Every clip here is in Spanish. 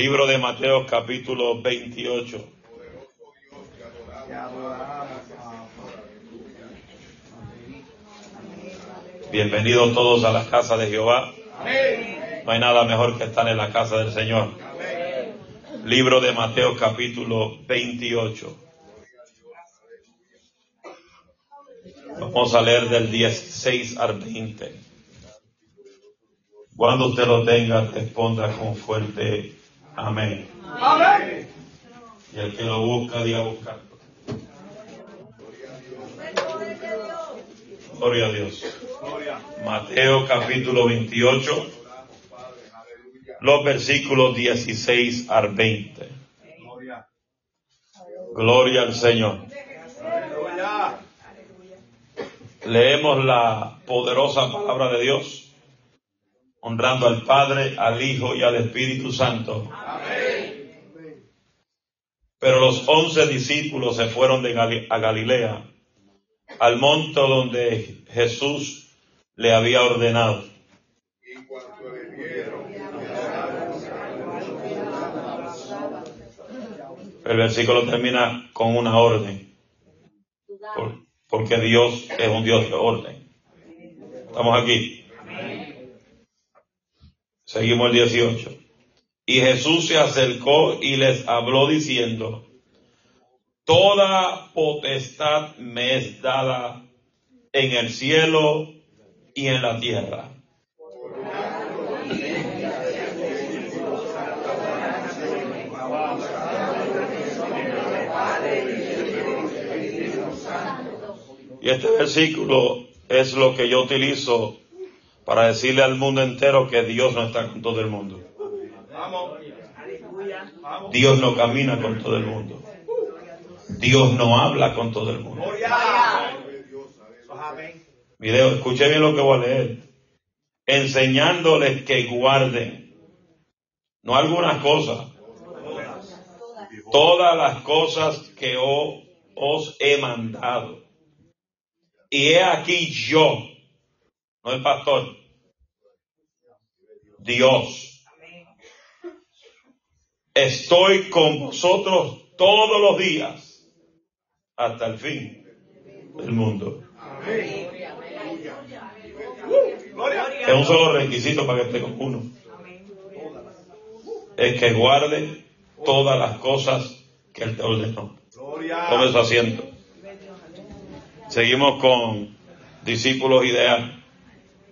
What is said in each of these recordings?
Libro de Mateo capítulo 28. Bienvenidos todos a la casa de Jehová. No hay nada mejor que estar en la casa del Señor. Libro de Mateo capítulo 28. Vamos a leer del 16 al 20. Cuando usted lo tenga, responda con fuerte amén. Amén. Y el que lo busca, diga buscar. Gloria a Dios. Mateo capítulo 28, los versículos 16 al 20. Gloria al Señor. Leemos la poderosa palabra de Dios, honrando al Padre, al Hijo y al Espíritu Santo. Pero los once discípulos se fueron de a Galilea, al monte donde Jesús le había ordenado. El versículo termina con una orden, por- porque Dios es un Dios de orden. Estamos aquí. Seguimos el 18. Y Jesús se acercó y les habló diciendo, Toda potestad me es dada en el cielo y en la tierra. Y este versículo es lo que yo utilizo para decirle al mundo entero que Dios no está con todo el mundo. Dios no camina con todo el mundo. Dios no habla con todo el mundo. Video, escuche bien lo que voy a leer. Enseñándoles que guarden, no algunas cosas, todas las cosas que os he mandado. Y he aquí yo, no el pastor, Dios. Estoy con vosotros todos los días hasta el fin del mundo. Es un solo requisito para que esté con uno. Es que guarde todas las cosas que Él te ordenó. Tome su asiento. Seguimos con discípulos ideal.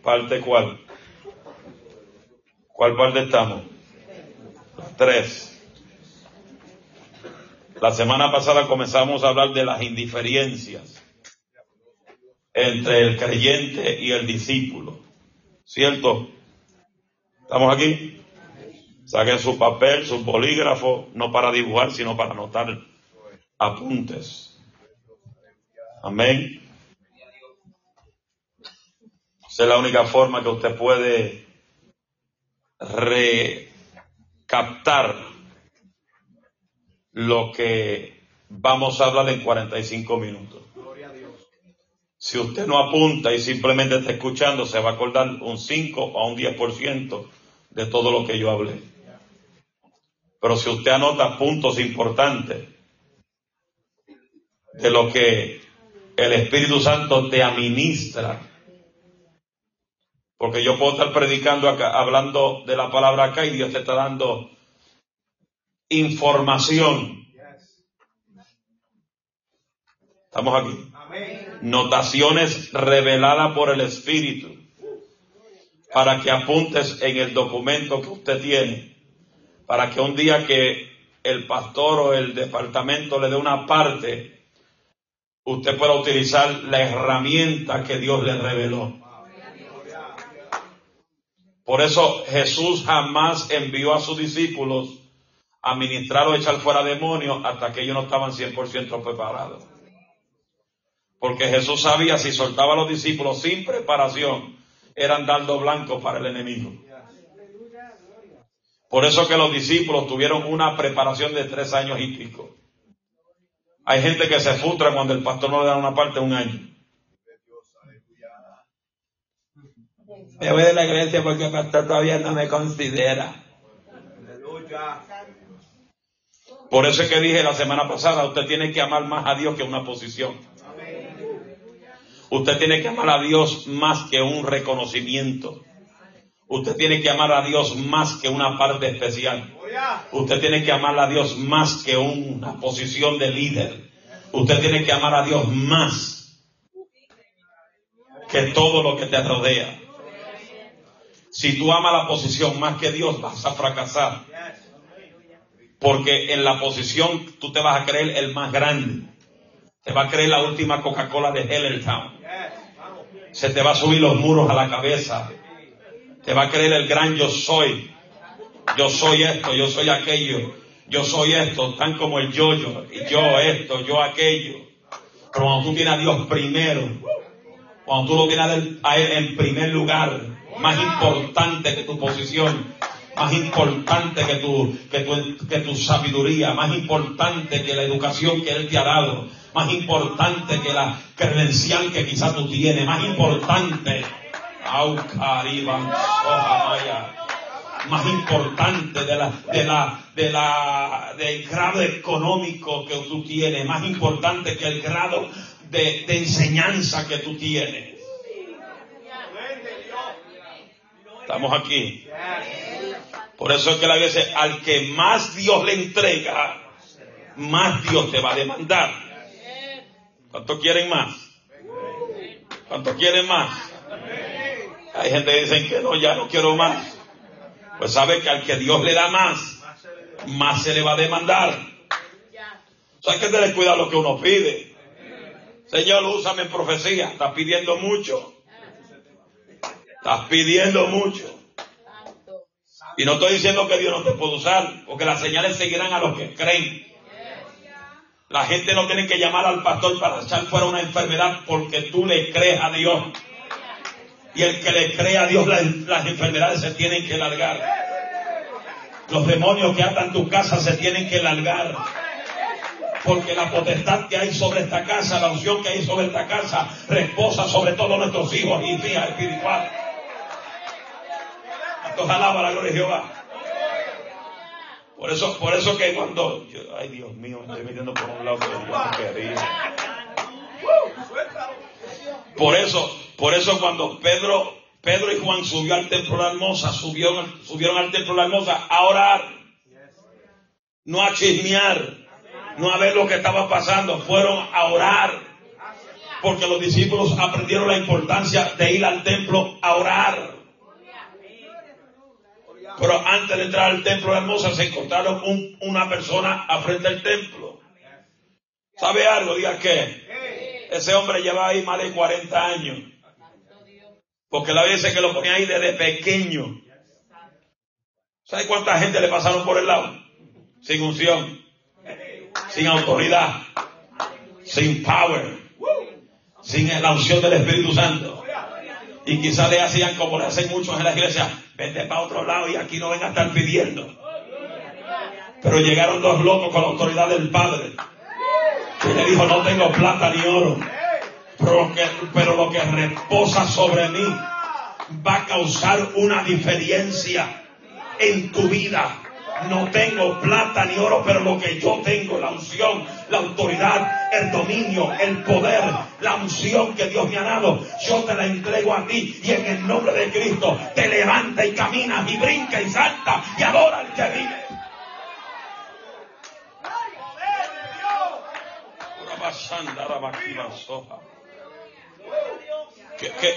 Parte cuál. ¿Cuál parte estamos? Tres. La semana pasada comenzamos a hablar de las indiferencias entre el creyente y el discípulo. ¿Cierto? ¿Estamos aquí? Saquen su papel, su bolígrafo, no para dibujar, sino para anotar apuntes. Amén. Esa es la única forma que usted puede recaptar lo que vamos a hablar en 45 minutos. Si usted no apunta y simplemente está escuchando, se va a acordar un 5 o un 10% de todo lo que yo hablé. Pero si usted anota puntos importantes de lo que el Espíritu Santo te administra, porque yo puedo estar predicando acá, hablando de la palabra acá y Dios te está dando información. Estamos aquí. Notaciones reveladas por el Espíritu para que apuntes en el documento que usted tiene, para que un día que el pastor o el departamento le dé una parte, usted pueda utilizar la herramienta que Dios le reveló. Por eso Jesús jamás envió a sus discípulos a ministrar o echar fuera demonios hasta que ellos no estaban 100% preparados. Porque Jesús sabía si soltaba a los discípulos sin preparación, eran dando blanco para el enemigo. Por eso que los discípulos tuvieron una preparación de tres años y pico. Hay gente que se frustra cuando el pastor no le da una parte un año. Me voy de la iglesia porque el pastor todavía no me considera. Por eso es que dije la semana pasada, usted tiene que amar más a Dios que una posición. Usted tiene que amar a Dios más que un reconocimiento. Usted tiene que amar a Dios más que una parte especial. Usted tiene que amar a Dios más que una posición de líder. Usted tiene que amar a Dios más que todo lo que te rodea. Si tú amas la posición más que Dios, vas a fracasar. Porque en la posición tú te vas a creer el más grande. Te va a creer la última Coca-Cola de Hellertown. Se te va a subir los muros a la cabeza. Te va a creer el gran yo soy. Yo soy esto, yo soy aquello. Yo soy esto, tan como el yo-yo. Yo esto, yo aquello. Pero cuando tú tienes a Dios primero, cuando tú lo tienes a Él en primer lugar, más importante que tu posición, más importante que tu, que tu, que tu sabiduría, más importante que la educación que Él te ha dado, más importante que la credencial que quizás tú tienes, más importante, más importante de la, de la, de la, del grado económico que tú tienes, más importante que el grado de, de enseñanza que tú tienes. Estamos aquí. Por eso es que la Biblia dice, al que más Dios le entrega, más Dios te va a demandar. ¿Cuántos quieren más? ¿Cuántos quieren más? Hay gente que dice que no, ya no quiero más. Pues sabe que al que Dios le da más, más se le va a demandar. O sea, hay que tener cuidado lo que uno pide. Señor, úsame en profecía. Estás pidiendo mucho. Estás pidiendo mucho. Y no estoy diciendo que Dios no te puede usar, porque las señales seguirán a los que creen. La gente no tiene que llamar al pastor para echar fuera una enfermedad porque tú le crees a Dios. Y el que le cree a Dios, las, enfermedades se tienen que largar. Los demonios que atan tu casa se tienen que largar. Porque la potestad que hay sobre esta casa, la unción que hay sobre esta casa, reposa sobre todos nuestros hijos y hijas espirituales. Ojalá la gloria de Jehová. Por eso, por eso que cuando, ay Dios mío, me estoy metiendo por un lado, Por eso, por eso cuando Pedro, Pedro y Juan subió al templo de la hermosa, subieron, subieron al templo de la hermosa a orar, no a chismear, no a ver lo que estaba pasando, fueron a orar, porque los discípulos aprendieron la importancia de ir al templo a orar. Pero antes de entrar al templo de hermosa se encontraron una persona a frente del templo. ¿Sabe algo? Diga que ese hombre llevaba ahí más de 40 años. Porque la vez que lo ponía ahí desde pequeño. ¿Sabe cuánta gente le pasaron por el lado? Sin unción, sin autoridad, sin power, sin la unción del Espíritu Santo. Y quizás le hacían como le hacen muchos en la iglesia, vete para otro lado y aquí no ven a estar pidiendo. Pero llegaron dos locos con la autoridad del Padre. Y le dijo, no tengo plata ni oro. Pero lo, que, pero lo que reposa sobre mí va a causar una diferencia en tu vida. No tengo plata ni oro, pero lo que yo tengo, la unción, la autoridad, el dominio, el poder, la unción que Dios me ha dado, yo te la entrego a ti y en el nombre de Cristo te levanta y camina y brinca y salta y adora al que vive.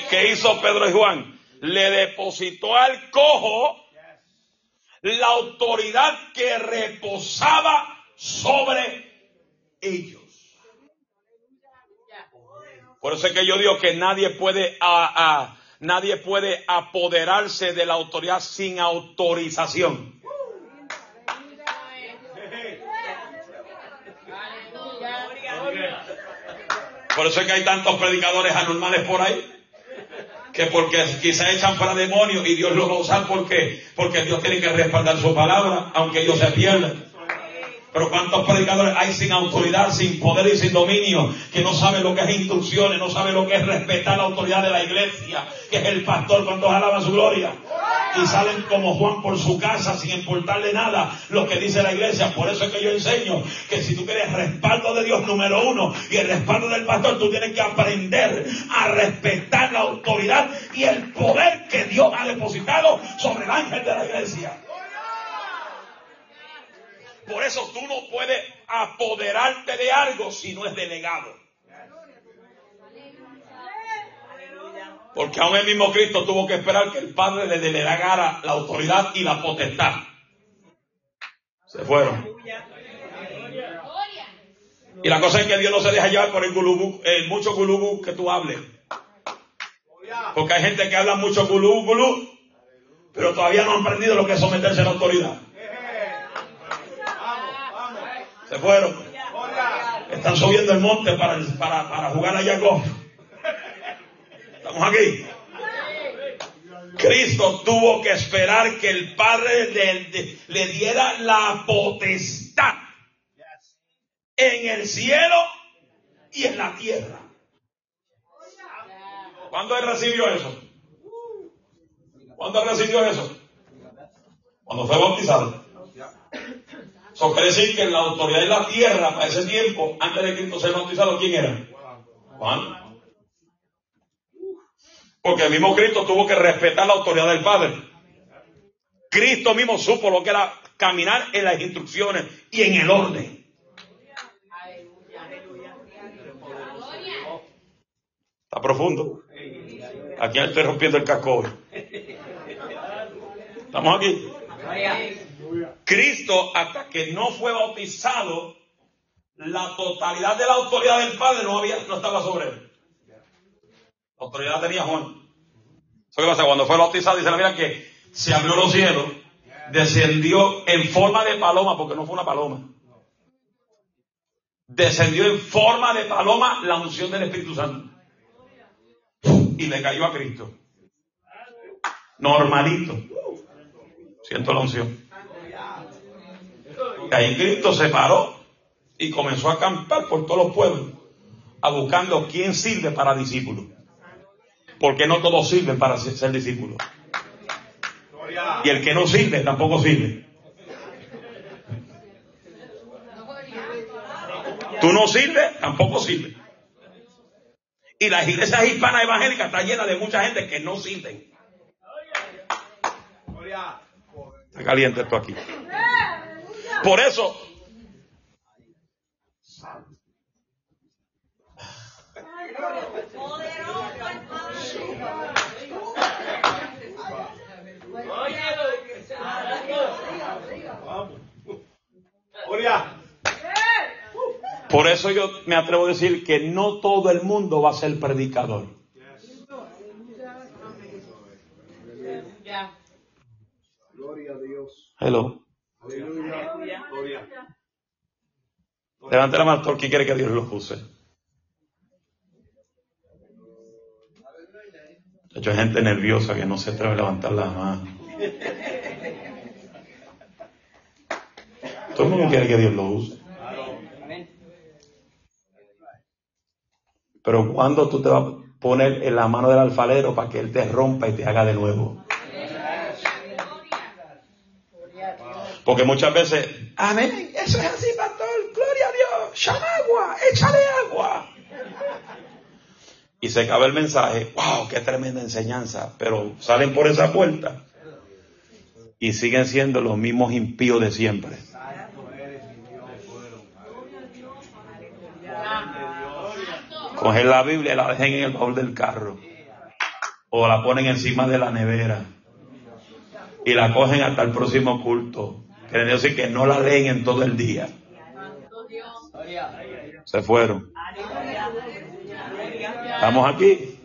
¿Qué, hizo Pedro y Juan? Le depositó al cojo la autoridad que reposaba sobre ellos. Por eso es que yo digo que nadie puede, nadie puede apoderarse de la autoridad sin autorización. Por eso es que hay tantos predicadores anormales por ahí que porque quizá echan para demonios y Dios lo va a usar porque, porque Dios tiene que respaldar su palabra, aunque ellos se pierdan. Pero cuántos predicadores hay sin autoridad, sin poder y sin dominio, que no saben lo que es instrucciones, no saben lo que es respetar la autoridad de la iglesia, que es el pastor, cuando alaban su gloria. Y salen como Juan por su casa sin importarle nada lo que dice la iglesia. Por eso es que yo enseño que si tú quieres respaldo de Dios número uno y el respaldo del pastor, tú tienes que aprender a respetar la autoridad y el poder que Dios ha depositado sobre el ángel de la iglesia. Por eso tú no puedes apoderarte de algo si no es delegado. Porque aún el mismo Cristo tuvo que esperar que el Padre le delegara la autoridad y la potestad. Se fueron. Y la cosa es que Dios no se deja llevar por el, el mucho gulubú que tú hables. Porque hay gente que habla mucho gulú, gulú, pero todavía no han aprendido lo que es someterse a la autoridad. Se fueron. Están subiendo el monte para, para, jugar allá golf. Estamos aquí. Cristo tuvo que esperar que el Padre le, diera la potestad en el cielo y en la tierra. ¿Cuándo recibió eso? ¿Cuándo recibió eso? Cuando fue bautizado. Eso quiere decir que la autoridad de la tierra para ese tiempo, antes de Cristo ser bautizado, ¿quién era? Juan. Porque el mismo Cristo tuvo que respetar la autoridad del Padre. Cristo mismo supo lo que era caminar en las instrucciones y en el orden. Está profundo. Aquí estoy rompiendo el casco. ¿Estamos aquí? Cristo, hasta que no fue bautizado, la totalidad de la autoridad del Padre no, había, no estaba sobre él. La autoridad tenía Juan. ¿Qué pasa? Cuando fue bautizado, dice la Biblia que se abrió los cielos, descendió en forma de paloma, porque no fue una paloma. Descendió en forma de paloma la unción del Espíritu Santo. Y le cayó a Cristo. Normalito. Siento la unción. Ahí Cristo se paró y comenzó a acampar por todos los pueblos, a buscando quién sirve para discípulos. Porque no todos sirven para ser discípulos. Y el que no sirve tampoco sirve. Tú no sirves, tampoco sirve. Y las iglesias hispanas evangélicas están llenas de mucha gente que no sirven. Está caliente esto aquí. Por eso. Por eso yo me atrevo a decir que no todo el mundo va a ser predicador. Gloria a Dios. Hello. Levante la mano, ¿quién quiere que Dios lo use? De hecho, hay gente nerviosa que no se atreve a levantar la mano. Todo el mundo quiere que Dios lo use. Pero cuando tú te vas a poner en la mano del alfalero para que él te rompa y te haga de nuevo. Porque muchas veces, amén, eso es así, pastor, gloria a Dios, llama agua, échale agua. Y se acaba el mensaje, wow, qué tremenda enseñanza, pero salen por esa puerta y siguen siendo los mismos impíos de siempre. Cogen la Biblia y la dejen en el baúl del carro. O la ponen encima de la nevera. Y la cogen hasta el próximo culto. Quiere decir que no la leen en todo el día. Se fueron. Estamos aquí.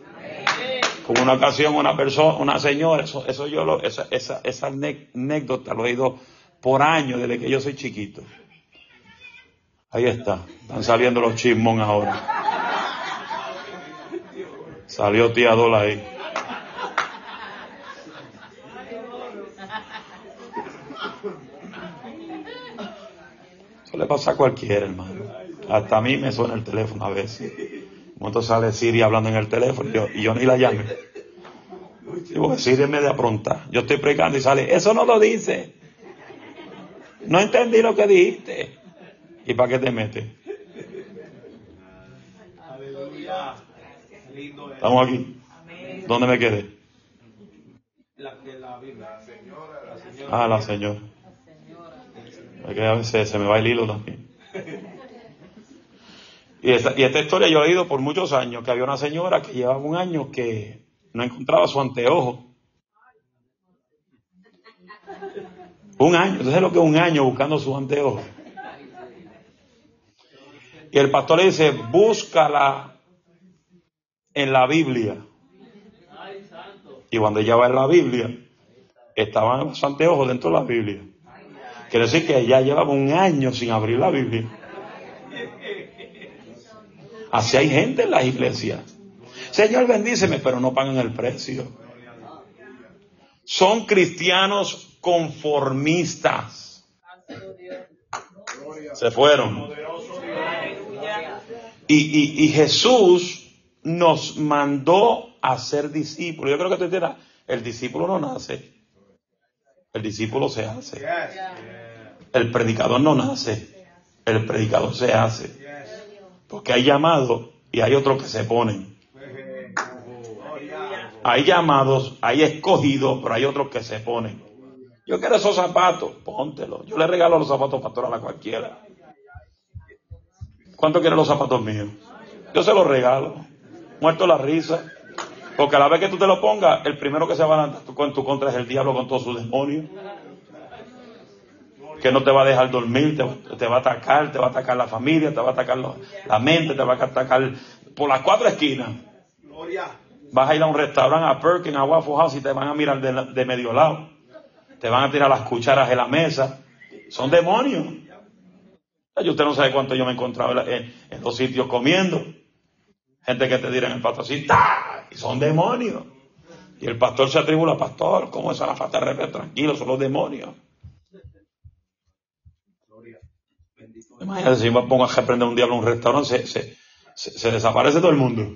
Como una ocasión, una persona, una señora, eso, eso yo lo, esa, esa, esa anécdota lo he ido por años desde que yo soy chiquito. Ahí está. Están saliendo los chismón ahora. Salió tía Dola ahí. Le pasa a cualquiera, hermano. Hasta a mí me suena el teléfono a veces. Un sale Siri hablando en el teléfono y yo, y yo ni la llame. Digo, Siri me de aprontar. Yo estoy predicando y sale, eso no lo dice. No entendí lo que dijiste. ¿Y para qué te metes? Estamos aquí. ¿Dónde me quedé? Ah, la señora. Se me va el hilo también. Y esta, y esta historia yo he leído por muchos años, que había una señora que llevaba un año que no encontraba su anteojo. Un año, entonces lo que es un año buscando su anteojo. Y el pastor le dice, búscala en la Biblia. Y cuando ella va en la Biblia, estaban los anteojos dentro de la Biblia. Quiere decir que ella llevaba un año sin abrir la Biblia. Así hay gente en las iglesias. Señor, bendíceme, pero no pagan el precio. Son cristianos conformistas. Se fueron. Y, y, Jesús nos mandó a ser discípulos. Yo creo que te dirás, el discípulo no nace. El discípulo se hace. El predicador no nace. El predicador se hace. Porque hay llamados y hay otros que se ponen. Hay llamados, hay escogidos, pero hay otros que se ponen. Yo quiero esos zapatos, póntelos. Yo le regalo los zapatos pastoral a cualquiera. ¿Cuánto quiere los zapatos míos? Yo se los regalo. Muerto la risa. Porque a la vez que tú te lo pongas, el primero que se va a levantar en tu contra es el diablo con todos sus demonios. Que no te va a dejar dormir, te, va a atacar, te va a atacar la familia, te va a atacar la mente, te va a atacar por las cuatro esquinas. Vas a ir a un restaurante, a Perkin, a Waffle House y te van a mirar de, medio lado. Te van a tirar las cucharas de la mesa. Son demonios. Y usted no sabe cuánto yo me he encontrado en, los sitios comiendo. Gente que te dirá en el pastor así, Y son demonios. Y el pastor se atribula, pastor, ¿cómo es la falta de respeto? Tranquilo, son los demonios. Imagínate si me pongo a reprender un diablo en un restaurante, se, se desaparece todo el mundo.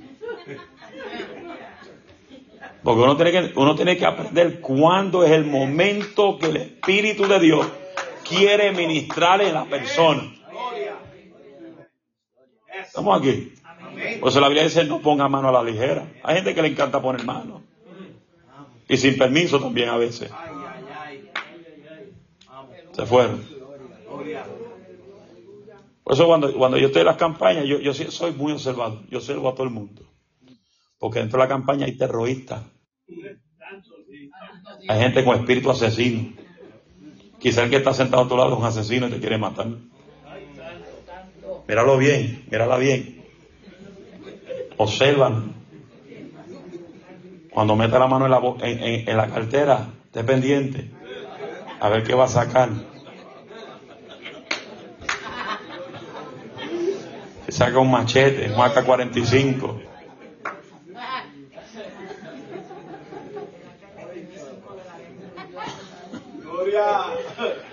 Porque uno tiene que, uno tiene que aprender cuándo es el momento que el Espíritu de Dios quiere ministrar en la persona. Estamos aquí. Por eso la Biblia dice no ponga mano a la ligera. Hay gente que le encanta poner mano. Y sin permiso también a veces. Se fueron. Por eso cuando, cuando yo estoy en las campañas, yo, yo soy muy observado. Yo observo a todo el mundo. Porque dentro de la campaña hay terroristas. Hay gente con espíritu asesino. Quizá el que está sentado a tu lado es un asesino y te quiere matar. Míralo bien, mírala bien. Observan. Cuando meta la mano en la, en, la cartera, esté pendiente. A ver qué va a sacar. Se saca un machete, un AK-45.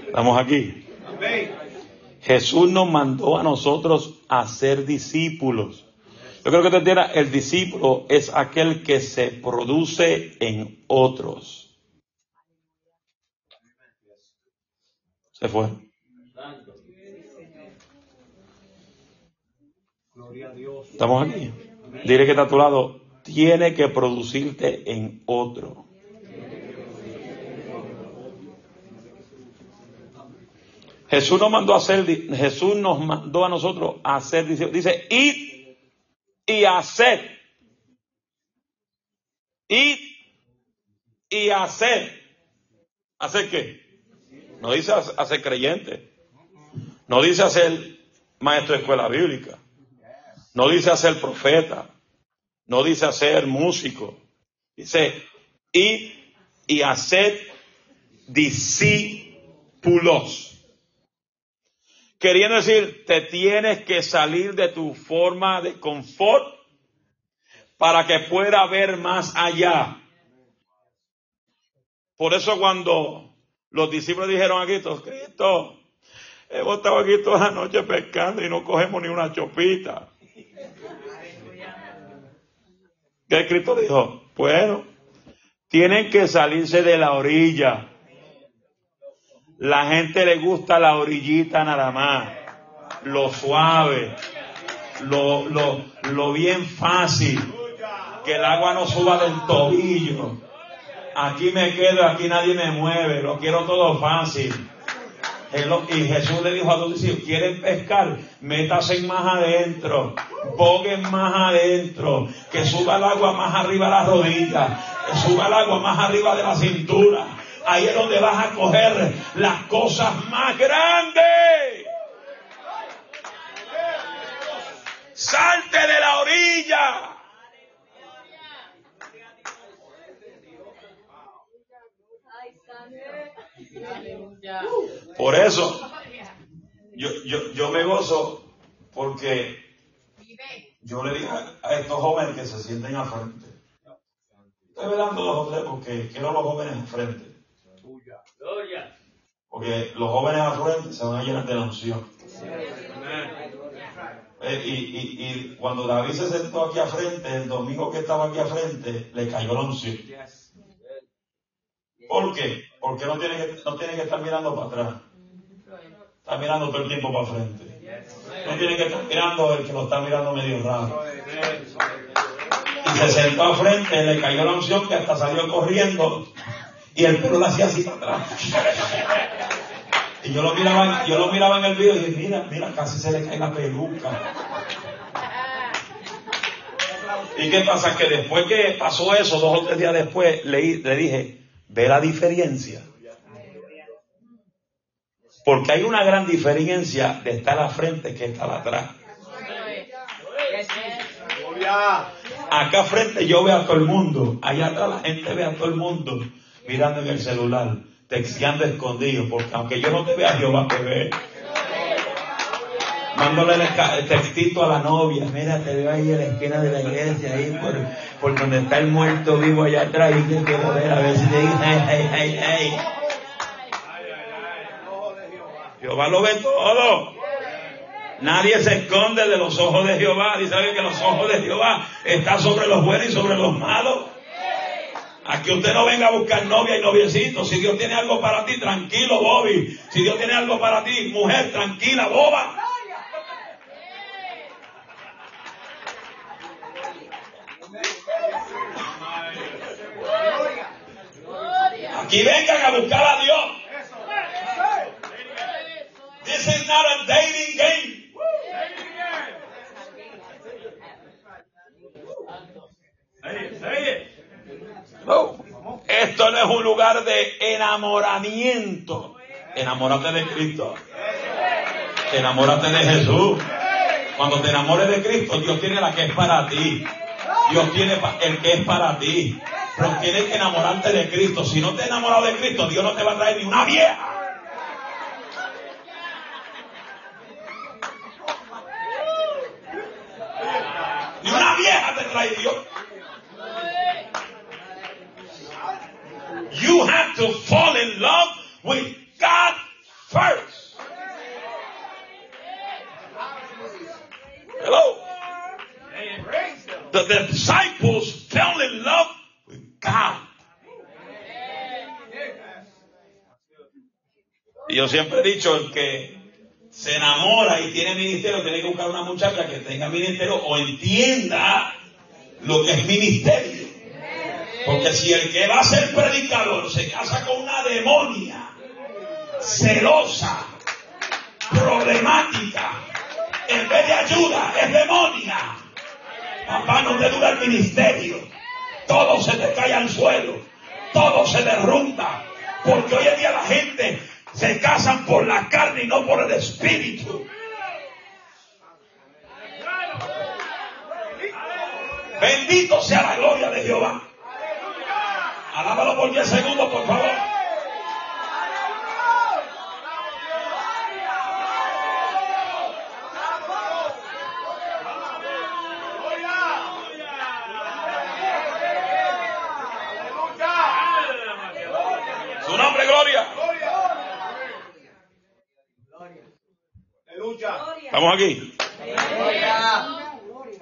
Estamos aquí. Jesús nos mandó a nosotros a ser discípulos. Yo creo que te entienda, el discípulo es aquel que se produce en otros. Se fue. Estamos aquí. Dile que está a tu lado. Tiene que producirte en otro. Jesús nos mandó a hacer, Jesús nos mandó a nosotros a hacer, dice, id y hacer. Id y hacer. ¿Hacer qué? No dice hacer creyente. No dice hacer maestro de escuela bíblica. No dice hacer profeta. No dice hacer músico. Dice id y hacer discípulos. Queriendo decir, te tienes que salir de tu forma de confort para que pueda ver más allá. Por eso cuando los discípulos dijeron a Cristo, Cristo, hemos estado aquí toda la noche pescando y no cogemos ni una chopita. ¿Qué Cristo dijo? Bueno, tienen que salirse de la orilla. La gente le gusta la orillita nada más, lo suave, lo, lo, lo bien fácil, que el agua no suba del tobillo. Aquí me quedo, aquí nadie me mueve, lo quiero todo fácil. Y Jesús le dijo a los discípulos, quieren pescar, métase más adentro, boguen más adentro, que suba el agua más arriba de la rodilla, que suba el agua más arriba de la cintura. Ahí es donde vas a coger las cosas más grandes. Salte de la orilla. Por eso, yo, yo, yo me gozo porque yo le digo a estos jóvenes que se sienten al frente. Estoy velando dos o tres porque quiero los jóvenes al frente. Porque los jóvenes al frente se van a llenar de la unción. Eh, y, y, y, cuando David se sentó aquí al frente, el domingo que estaba aquí al frente, le cayó la unción. ¿Por qué? Porque no tiene que, no tiene que estar mirando para atrás. Está mirando todo el tiempo para frente. No tiene que estar mirando el que lo está mirando medio raro. Y se sentó al frente, le cayó la unción que hasta salió corriendo y el pelo lo hacía así para atrás. Y yo lo miraba, yo lo miraba en el video y dije, mira, mira, casi se le cae la peluca. ¿Y qué pasa? Que después que pasó eso, dos o tres días después, le, le dije, ve la diferencia. Porque hay una gran diferencia de estar a frente que estar atrás. Acá frente yo veo a todo el mundo, allá atrás la gente ve a todo el mundo mirando en el celular, texteando escondido, porque aunque yo no te vea, Jehová te ve. Mándole el textito a la novia, mira, te veo ahí en la esquina de la iglesia, ahí por, por donde está el muerto vivo allá atrás, y te quiero ver, a ver si te dice, hey, hey, hey. Jehová lo ve todo. Nadie se esconde de los ojos de Jehová. Y sabe que los ojos de Jehová están sobre los buenos y sobre los malos. Aquí usted no venga a buscar novia y noviecito. Si Dios tiene algo para ti, tranquilo, Bobby. Si Dios tiene algo para ti, mujer, tranquila, boba. Aquí vengan a buscar a Dios. This is not a dating game. Esto no es un lugar de enamoramiento. Enamórate de Cristo. Enamórate de Jesús. Cuando te enamores de Cristo, Dios tiene la que es para ti. Dios tiene el que es para ti. Pero tienes que enamorarte de Cristo. Si no te enamorado de Cristo, Dios no te va a traer ni una vieja. Ni una vieja te trae Dios. You have to fall in love with God first. Hello. The disciples fell in love with God. Y yo siempre he dicho, el que se enamora y tiene ministerio, tiene que buscar una muchacha que tenga ministerio o entienda lo que es ministerio. Porque si el que va a ser predicador se casa con una demonia, celosa, problemática, en vez de ayuda, es demonia. Papá, no te dura el ministerio. Todo se te cae al suelo. Todo se derrumba. Porque hoy en día la gente se casan por la carne y no por el espíritu. Bendito sea la gloria de Jehová. Alábalo por 10 segundos, por favor. Su nombre, gloria. ¿Estamos aquí?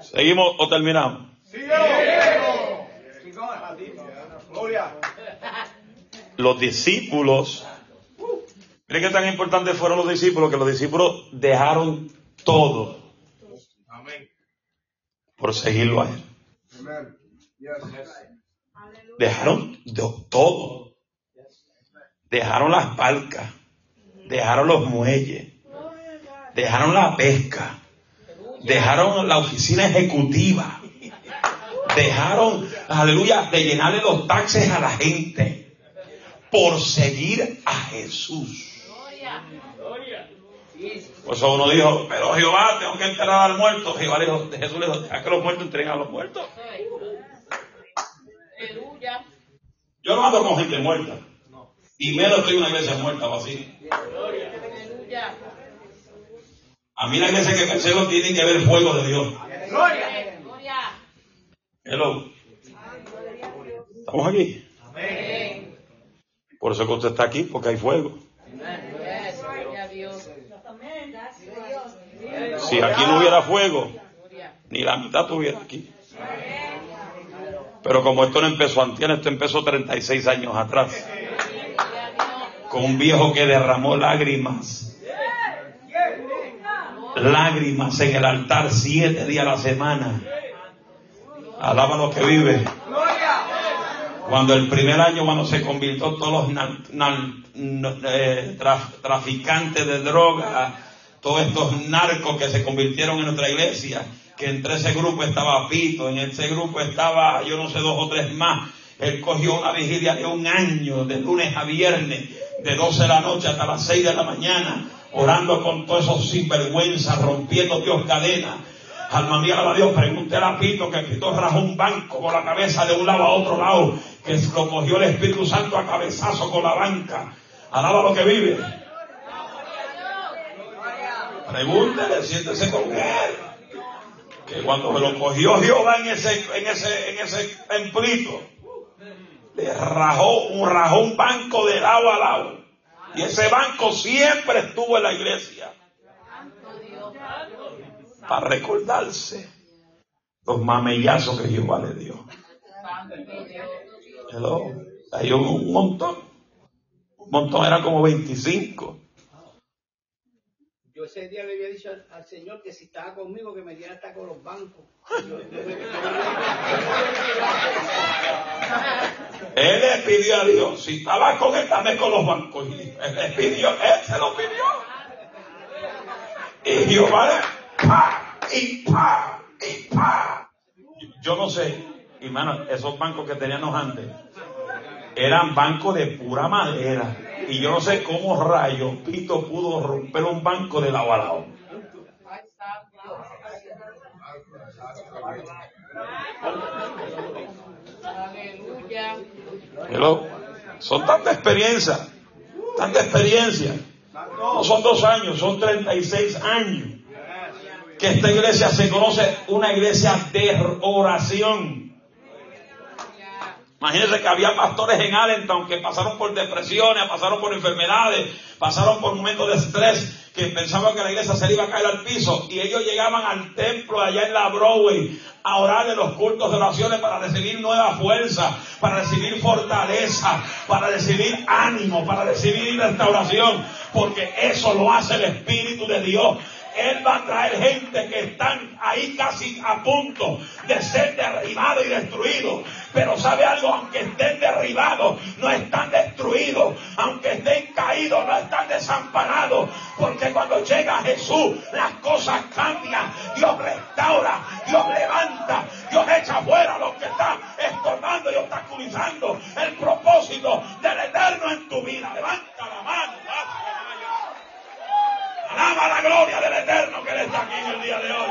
¿Seguimos o terminamos? Los discípulos, miren qué tan importantes fueron los discípulos, que los discípulos dejaron todo por seguirlo a él. Dejaron todo. Dejaron las palcas. Dejaron los muelles. Dejaron la pesca. Dejaron la oficina ejecutiva. Dejaron, aleluya, de llenarle los taxes a la gente. Por seguir a Jesús. Pues uno dijo, pero Jehová, tengo que enterrar al muerto. Jehová dijo, Jesús le dijo, ¿a que los muertos entreguen a los muertos? Yo no ando con gente muerta. Y menos estoy en una iglesia muerta o así. A mí la iglesia que persigo tiene que ver el fuego de Dios. Hello. ¿Estamos aquí? Por eso que usted está aquí, porque hay fuego. Si aquí no hubiera fuego, ni la mitad estuviera aquí. Pero como esto no empezó antes, esto empezó 36 años atrás. Con un viejo que derramó lágrimas. Lágrimas en el altar siete días a la semana. Alaba lo que vive. Cuando el primer año, cuando se convirtió todos los eh, traficantes de droga, todos estos narcos que se convirtieron en nuestra iglesia, que entre ese grupo estaba Pito, en ese grupo estaba, yo no sé, dos o tres más. Él cogió una vigilia de un año, de lunes a viernes, de 12 de la noche hasta las 6 de la mañana, orando con todos esos sinvergüenzas, rompiendo Dios cadenas. Alma mía, alaba a Dios, pregunté a Pito que Pito rajó un banco con la cabeza de un lado a otro lado, que lo cogió el Espíritu Santo a cabezazo con la banca. Alaba lo que vive. Pregúntele, siéntese con él que cuando me lo cogió Jehová en ese, en ese, en ese templito, le rajó, un, rajó un banco de lado a lado. Y ese banco siempre estuvo en la iglesia. Para recordarse los mamellazos que Jehová le dio. Hello. Hay un, un montón. Un montón era como 25 ese día le había dicho al, Señor que si estaba conmigo que me diera hasta con los bancos. él le pidió a Dios, si estaba con él, también con los bancos. Él le pidió, él se lo pidió. Y Jehová pa, y pa, y pa. Yo no sé, hermano, esos bancos que teníamos antes eran bancos de pura madera. Y yo no sé cómo rayo Pito pudo romper un banco de lado a lado. Hello. Son tantas experiencias, tanta experiencia. No son dos años, son 36 años. Que esta iglesia se conoce una iglesia de oración. Imagínense que había pastores en Allentown que pasaron por depresiones, pasaron por enfermedades, pasaron por momentos de estrés, que pensaban que la iglesia se iba a caer al piso y ellos llegaban al templo allá en la Broadway a orar en los cultos de oraciones para recibir nueva fuerza, para recibir fortaleza, para recibir ánimo, para recibir restauración, porque eso lo hace el Espíritu de Dios él va a traer gente que están ahí casi a punto de ser derribados y destruidos. Pero sabe algo, aunque estén derribados, no están destruidos. Aunque estén caídos, no están desamparados. Porque cuando llega Jesús, las cosas cambian. Dios restaura, Dios levanta, Dios echa fuera a los que están estorbando y obstaculizando el propósito del eterno en tu vida. Levanta la mano. Alaba la gloria del Eterno que Él está aquí en el día de hoy.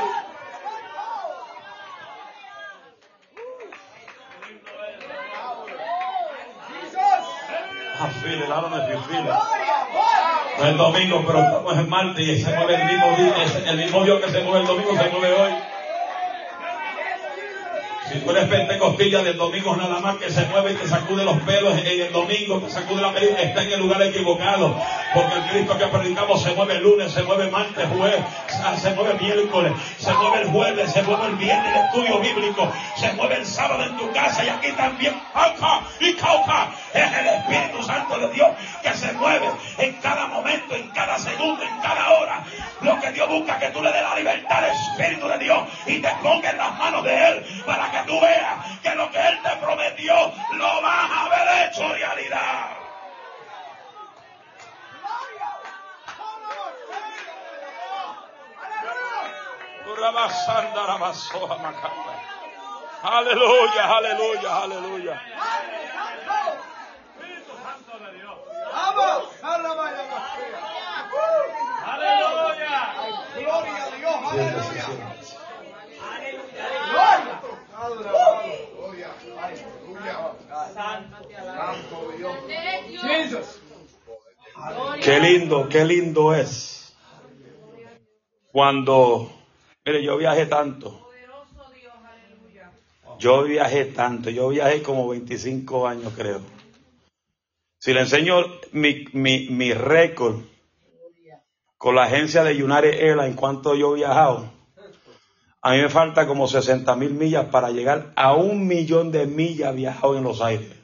File. No es domingo, pero estamos en martes y se mueve el mismo día, el mismo Dios que se mueve el domingo se mueve hoy. Si tú eres pentecostilla del domingo nada más que se mueve y te sacude los pelos en el domingo, te sacude la película, está en el lugar equivocado. Porque el Cristo que predicamos se mueve el lunes, se mueve martes, jueves, se mueve miércoles, se mueve el jueves, se mueve el viernes el estudio bíblico, se mueve el sábado en tu casa y aquí también. y cauca. Es el Espíritu Santo de Dios que se mueve en cada momento, en cada segundo, en cada hora. Lo que Dios busca que tú le des la libertad al Espíritu de Dios y te ponga en las manos de Él para que tú veas que lo que Él te prometió lo vas a haber hecho realidad. Aleluya, aleluya, aleluya. Aleluya. Gloria a Dios. Aleluya. Qué lindo, qué lindo es. Cuando, mire, yo viajé tanto. Yo viajé tanto, yo viajé como 25 años creo. Si le enseño mi, mi, mi récord con la agencia de United Airlines, cuánto yo he viajado, a mí me falta como 60 mil millas para llegar a un millón de millas viajado en los aires.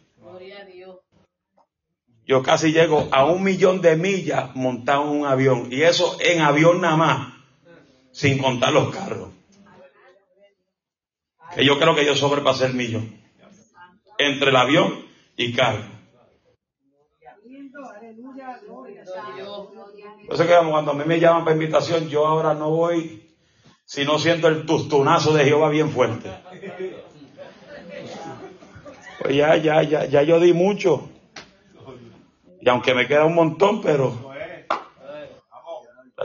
Yo casi llego a un millón de millas montado en un avión. Y eso en avión nada más, sin contar los carros. Que yo creo que yo sobrepasé el millón. Entre el avión y carro. Por eso que cuando a mí me llaman para invitación, yo ahora no voy si no siento el tustunazo de Jehová bien fuerte. Pues ya, ya, ya, ya yo di mucho. Y aunque me queda un montón, pero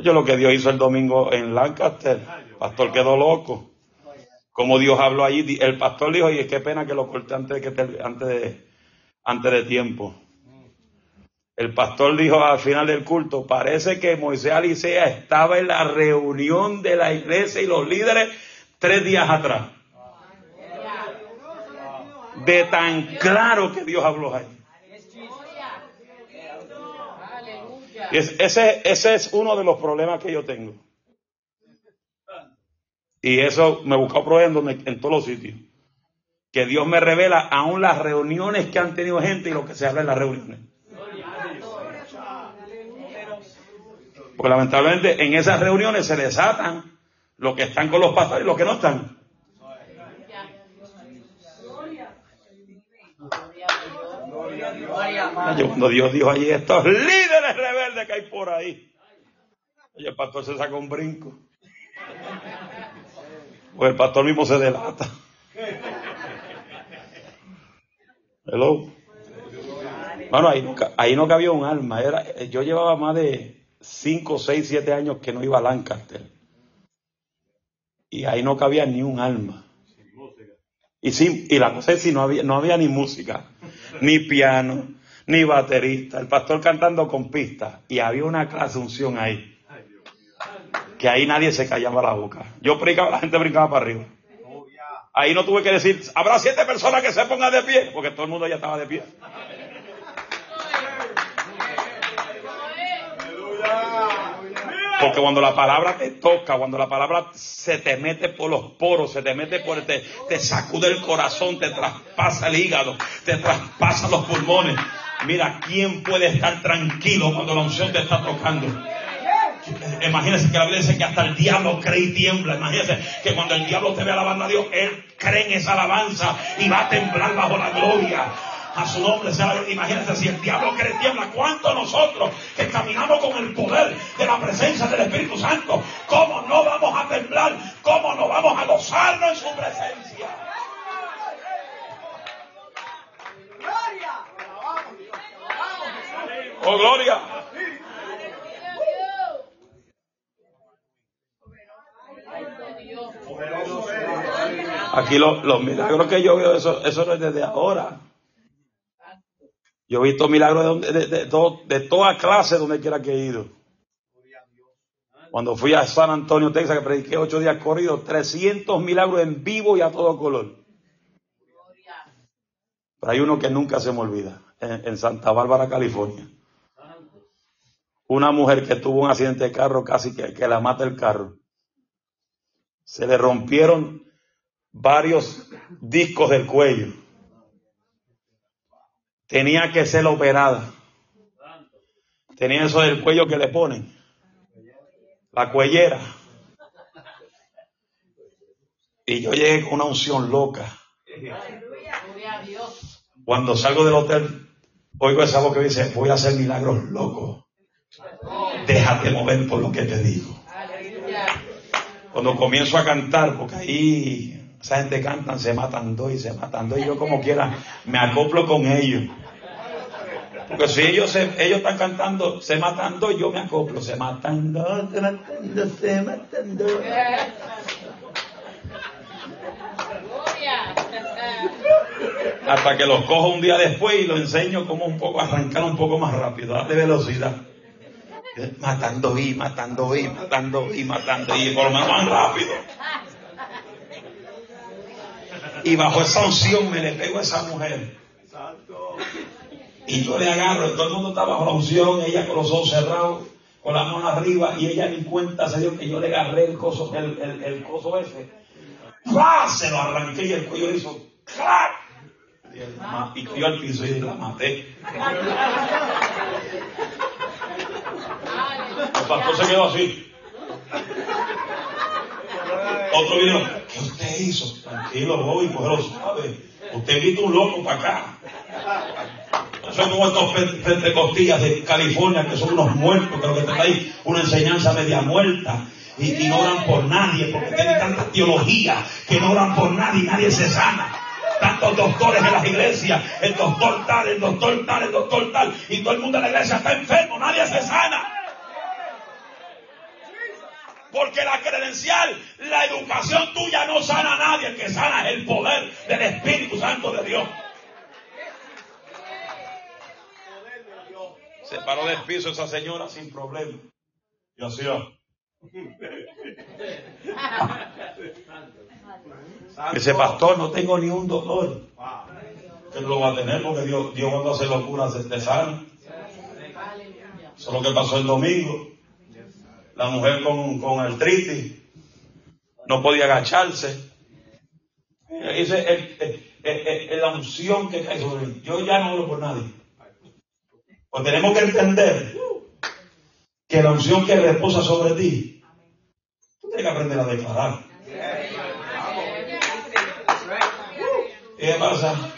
yo lo que Dios hizo el domingo en Lancaster, el pastor quedó loco. Como Dios habló allí, el pastor dijo, y qué pena que lo corté antes de, que antes de, tiempo. El pastor dijo al final del culto, parece que Moisés Alicea estaba en la reunión de la iglesia y los líderes tres días atrás. De tan claro que Dios habló ahí. Ese, es uno de los problemas que yo tengo. Y eso me buscó prueba en todos los sitios. Que Dios me revela aún las reuniones que han tenido gente y lo que se habla en las reuniones. Porque lamentablemente en esas reuniones se desatan los que están con los pastores y los que no están. Cuando Dios dijo allí estos líderes que hay por ahí. Y el pastor se saca un brinco. Pues el pastor mismo se delata. Hello. Bueno, ahí no, ahí no cabía un alma. Era, yo llevaba más de 5, 6, 7 años que no iba a Lancaster. Y ahí no cabía ni un alma. Y, sí, y la cosa es si no había, no había ni música, ni piano, ni baterista. El pastor cantando con pistas. Y había una clase unción ahí. Que ahí nadie se callaba la boca. Yo predicaba, la gente brincaba para arriba. Ahí no tuve que decir, habrá siete personas que se pongan de pie, porque todo el mundo ya estaba de pie. Porque cuando la palabra te toca, cuando la palabra se te mete por los poros, se te mete por, te, te sacude el corazón, te traspasa el hígado, te traspasa los pulmones. Mira, ¿quién puede estar tranquilo cuando la unción te está tocando? Imagínense que la Biblia dice que hasta el diablo cree y tiembla. Imagínense que cuando el diablo te ve alabando a Dios, él cree en esa alabanza y va a temblar bajo la gloria a su nombre sea Imagínense si el diablo cree tiembla, ¿cuánto nosotros que caminamos con el poder de la presencia del Espíritu Santo, cómo no vamos a temblar, cómo no vamos a gozarnos en su presencia? Oh, gloria. Aquí los, los milagros que yo veo, eso, eso no es desde ahora. Yo he visto milagros de, de, de, toda clase donde quiera que he ido. Cuando fui a San Antonio, Texas, que prediqué ocho días corridos, 300 milagros en vivo y a todo color. Pero hay uno que nunca se me olvida, en, Santa Bárbara, California. Una mujer que tuvo un accidente de carro, casi que, la mata el carro. Se le rompieron varios discos del cuello. Tenía que ser operada. Tenía eso del cuello que le ponen. La cuellera. Y yo llegué con una unción loca. Cuando salgo del hotel, oigo esa voz que dice, voy a hacer milagros locos. Déjate mover por lo que te digo. Cuando comienzo a cantar, porque ahí esa gente canta, se matan dos y se matan dos, y yo como quiera me acoplo con ellos. Porque si ellos, ellos están cantando, se matan dos, yo me acoplo, se matan dos, se matan dos, se matan dos. Hasta que los cojo un día después y lo enseño como un poco, arrancar un poco más rápido, darle velocidad. Matando y matando y matando y matando y por lo menos más rápido. Y bajo esa unción me le pego a esa mujer. Y yo le agarro, todo el mundo está bajo la unción, ella con los ojos cerrados, con la mano arriba, y ella ni cuenta se dio que yo le agarré el coso, el, el, el coso ese. Se lo arranqué y el cuello hizo ¡clac! Y, y al piso y la maté. El pastor se quedó así. Otro vino, ¿qué usted hizo? Tranquilo, voy, pues lo sabe. Usted invita un loco para acá. Son como estos pentecostillas de California que son unos muertos, que lo que traen una enseñanza media muerta. Y, y, no oran por nadie, porque tienen tanta teología que no oran por nadie y nadie se sana tantos doctores en las iglesias, el doctor tal, el doctor tal, el doctor tal, y todo el mundo en la iglesia está enfermo, nadie se sana. Porque la credencial, la educación tuya no sana a nadie, el que sana es el poder del Espíritu Santo de Dios. Se paró del piso esa señora sin problema. Y así, Ese pastor, no tengo ni un dolor. Que lo va a tener porque Dios, Dios cuando hace locuras te sana. Eso es lo que pasó el domingo. La mujer con, con artritis no podía agacharse. Ese es la unción que cae sobre mí. Yo ya no hablo por nadie. Pues tenemos que entender que la unción que reposa sobre ti, tú tienes que aprender a declarar. ¿Qué pasa?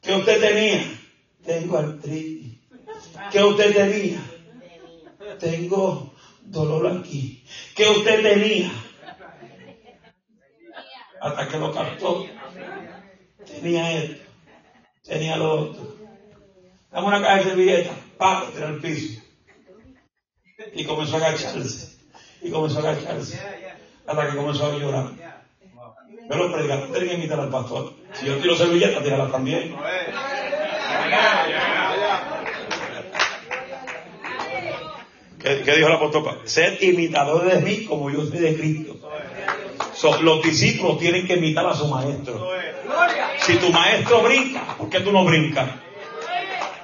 ¿Qué usted tenía? Tengo artritis. ¿Qué usted tenía? Tengo dolor aquí. ¿Qué usted tenía? Hasta que lo captó. Tenía esto. Tenía lo otro. Dame una caja de servilletas. Pa, en el piso. Y comenzó a agacharse. Y comenzó a agacharse. Hasta que comenzó a llorar. Pero los predicadores que invitar al pastor. Si yo tiro servilletas, tírala también. ¿Qué, dijo el apóstol? Sed imitadores de mí como yo soy de Cristo. los discípulos tienen que imitar a su maestro. Si tu maestro brinca, ¿por qué tú no brincas?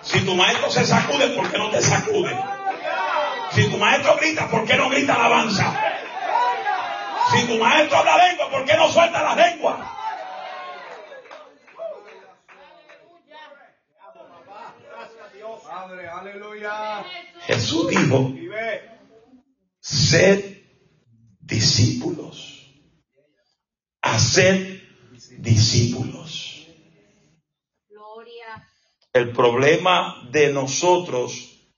Si tu maestro se sacude, ¿por qué no te sacude? Si tu maestro grita, ¿por qué no grita alabanza? Si tu maestro habla lengua, ¿por qué no suelta la lengua? Jesús dijo, sed discípulos. Haced discípulos. El problema de nosotros,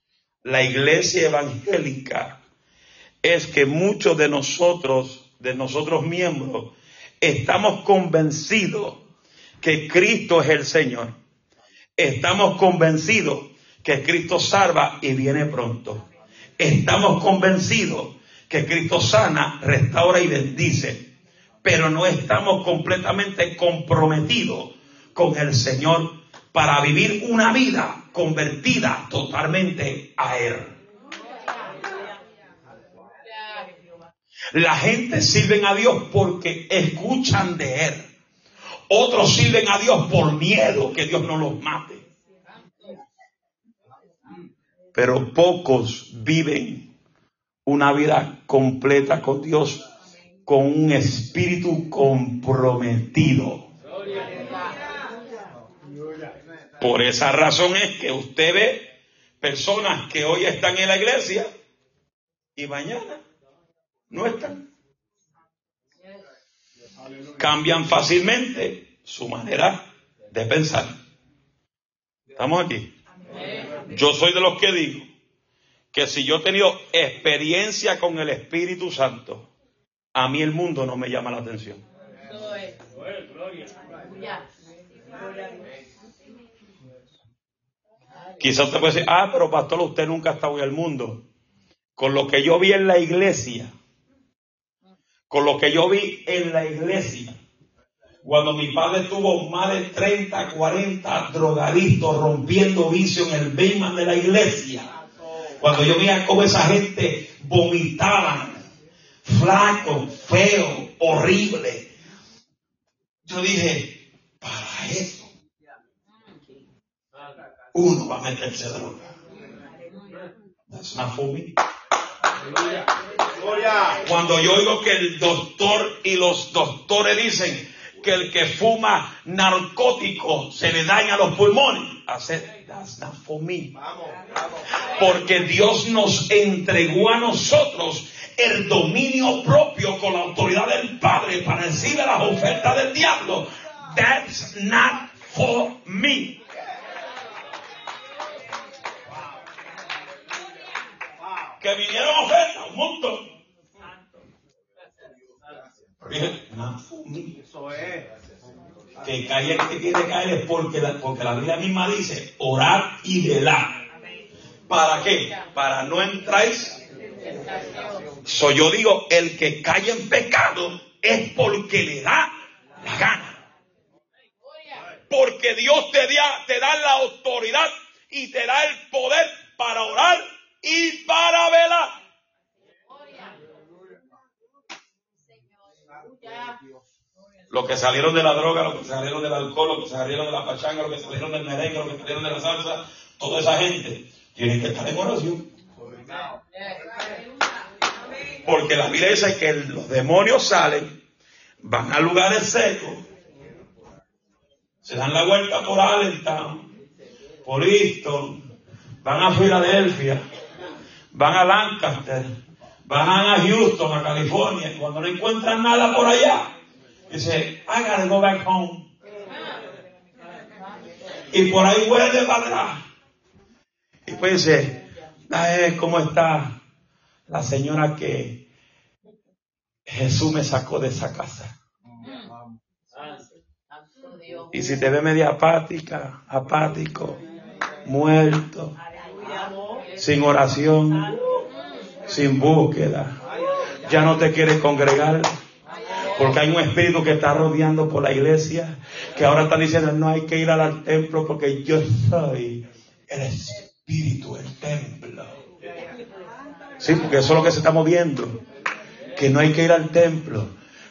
la iglesia evangélica, es que muchos de nosotros de nosotros miembros, estamos convencidos que Cristo es el Señor. Estamos convencidos que Cristo salva y viene pronto. Estamos convencidos que Cristo sana, restaura y bendice. Pero no estamos completamente comprometidos con el Señor para vivir una vida convertida totalmente a Él. La gente sirve a Dios porque escuchan de Él. Otros sirven a Dios por miedo que Dios no los mate. Pero pocos viven una vida completa con Dios con un espíritu comprometido. Por esa razón es que usted ve personas que hoy están en la iglesia y mañana no están. Cambian fácilmente su manera de pensar. ¿Estamos aquí? Yo soy de los que digo que si yo he tenido experiencia con el Espíritu Santo, a mí el mundo no me llama la atención. Quizás usted puede decir, ah, pero pastor, usted nunca ha estado en el mundo. Con lo que yo vi en la iglesia, con lo que yo vi en la iglesia, cuando mi padre tuvo más de 30, 40 drogadictos rompiendo vicio en el Bayman de la iglesia, cuando yo veía cómo esa gente vomitaban, flaco, feo, horrible, yo dije, para eso uno va a meterse droga. That's not for me. Cuando yo oigo que el doctor y los doctores dicen que el que fuma narcótico se le daña los pulmones, hacer that's not for me. Porque Dios nos entregó a nosotros el dominio propio con la autoridad del Padre para decirle las ofertas del diablo. That's not for me. que vinieron ofertas, un montón. Que cae el que quiere caer es porque la, porque la Biblia misma dice, orar y velar. ¿Para qué? Para no entráis. So yo digo, el que cae en pecado es porque le da la gana. Porque Dios te da, te da la autoridad y te da el poder para orar y para velar. Los que salieron de la droga, los que salieron del alcohol, los que salieron de la pachanga, los que salieron del merengue, los que salieron de la salsa, toda esa gente tiene que estar en oración. Porque la Biblia dice que los demonios salen, van a lugares secos, se dan la vuelta por Allentown, por Easton, van a Filadelfia, van a Lancaster, van a Houston, a California, y cuando no encuentran nada por allá, dice, I gotta go back home. Y por ahí vuelve para atrás. Y pues dice, ¿cómo está la señora que Jesús me sacó de esa casa? Y si te ve media apática, apático, muerto, sin oración, sin búsqueda. Ya no te quieres congregar. Porque hay un espíritu que está rodeando por la iglesia, que ahora está diciendo, no hay que ir al templo porque yo soy el espíritu, el templo. Sí, porque eso es lo que se está moviendo. Que no hay que ir al templo,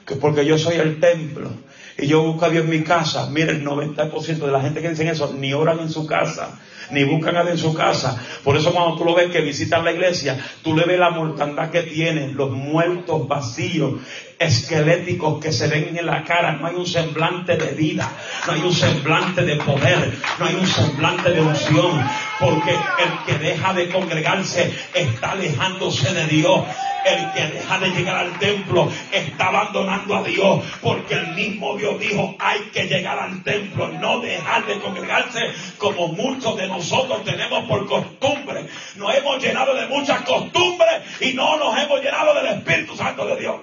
que porque yo soy el templo. Y yo busco a Dios en mi casa. Mira, el 90% de la gente que dicen eso ni oran en su casa ni buscan a en su casa. Por eso cuando tú lo ves que visitan la iglesia, tú le ves la mortandad que tienen, los muertos vacíos, esqueléticos que se ven en la cara. No hay un semblante de vida, no hay un semblante de poder, no hay un semblante de unción. Porque el que deja de congregarse está alejándose de Dios. El que deja de llegar al templo está abandonando a Dios, porque el mismo Dios dijo, hay que llegar al templo, no dejar de congregarse como muchos de nosotros tenemos por costumbre. Nos hemos llenado de muchas costumbres y no nos hemos llenado del Espíritu Santo de Dios.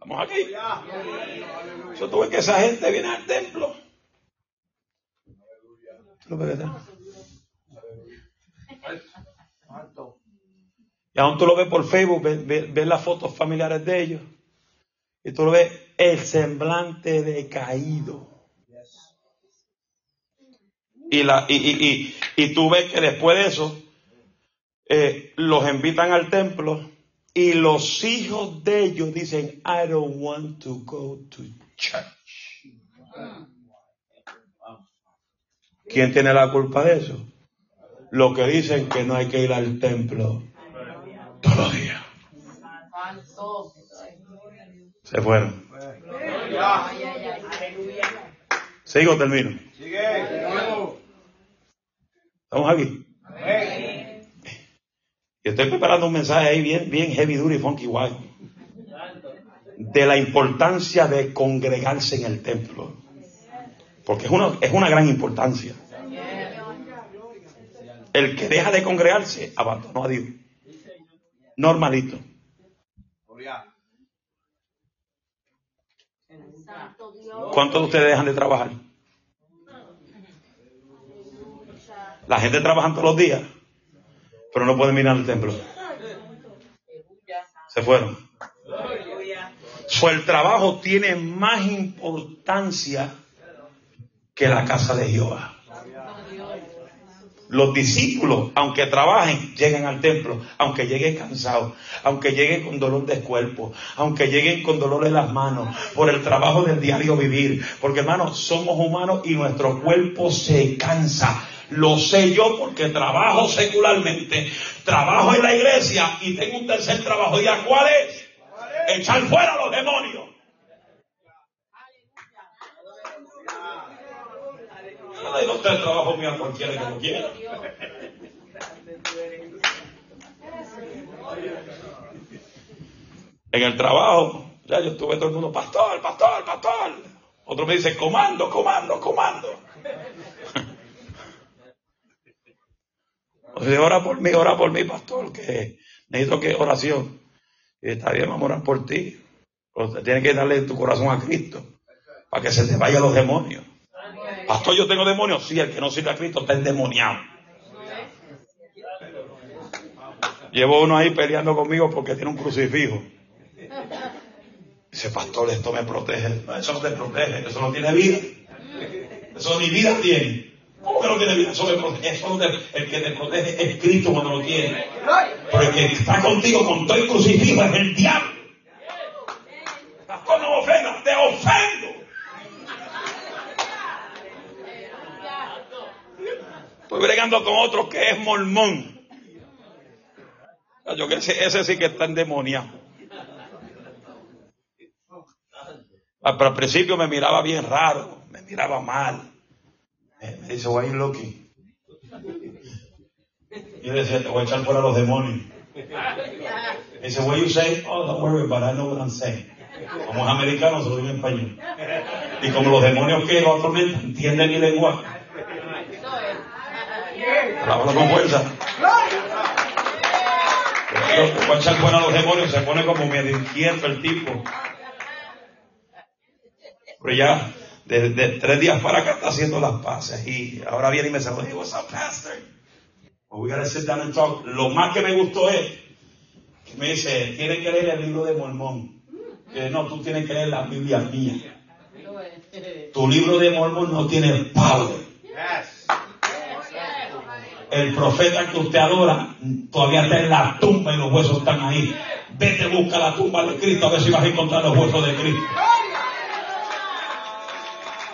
Vamos aquí. Yo tuve que esa gente viene al templo. Y aún tú lo ves por Facebook, ves, las fotos familiares de ellos. Y tú lo ves el semblante decaído. Y, la, y, y, y, y tú ves que después de eso, eh, los invitan al templo Y los hijos de ellos dicen, I don't want to go to church. ¿Quién tiene la culpa de eso? Lo que dicen que no hay que ir al templo todos los días. Se fueron. Sigo, termino. ¿Estamos aquí? Y estoy preparando un mensaje ahí bien, bien heavy, duro y funky guay. De la importancia de congregarse en el templo. Porque es una, es una gran importancia. El que deja de congregarse abandonó a Dios. Normalito. ¿Cuántos de ustedes dejan de trabajar? La gente trabaja todos los días, pero no pueden mirar el templo. Se fueron. Su el trabajo tiene más importancia que la casa de Jehová. Los discípulos, aunque trabajen, lleguen al templo, aunque lleguen cansados, aunque lleguen con dolor de cuerpo, aunque lleguen con dolor en las manos, por el trabajo del diario vivir. Porque hermanos, somos humanos y nuestro cuerpo se cansa. Lo sé yo porque trabajo secularmente, trabajo en la iglesia y tengo un tercer trabajo. ¿Y a cuál es? Echar fuera a los demonios. No le usted el trabajo mío a cualquiera que lo quiera. En el trabajo, ya yo estuve todo el mundo, pastor, pastor, pastor. Otro me dice, comando, comando, comando. O sea, ora por mí, ora por mí, pastor, que necesito que oración. Y está bien, vamos a orar por ti. Pero tienes que darle tu corazón a Cristo para que se te vayan los demonios. Pastor, yo tengo demonios. Sí, el que no sirve a Cristo está endemoniado. Llevo uno ahí peleando conmigo porque tiene un crucifijo. Dice, pastor, esto me protege. eso no te protege, eso no tiene vida. Eso ni vida tiene. ¿Cómo que no tiene vida? Eso me protege. Eso el que te protege es Cristo cuando lo tiene. Pero el que está contigo con todo el crucifijo es el diablo. Pastor, no me ofenda, te ofendo. Bregando con otro que es mormón. Yo que ese, ese sí que está endemoniado. Ah, al principio me miraba bien raro, me miraba mal. Me, dice, why you looking? Y yo decía, te voy a echar fuera los demonios. Me dice, what you say? Oh, don't worry about it, I know what I'm saying. Como es americano, digo en español. Y como los demonios que lo atormentan entienden mi lenguaje. Habla con fuerza. Cuando echar fuera los demonios se pone como medio inquieto el tipo. Pero ya, de, tres días para acá está haciendo las paces y ahora viene y me saluda. Hey, what's up, pastor? We gotta sit down and talk. Lo más que me gustó es que me dice, tiene que leer el libro de Mormón. Que no, tú tienes que leer la Biblia mía. Tu libro de Mormón no tiene power el profeta que usted adora todavía está en la tumba y los huesos están ahí. Vete, busca la tumba de Cristo a ver si vas a encontrar los huesos de Cristo.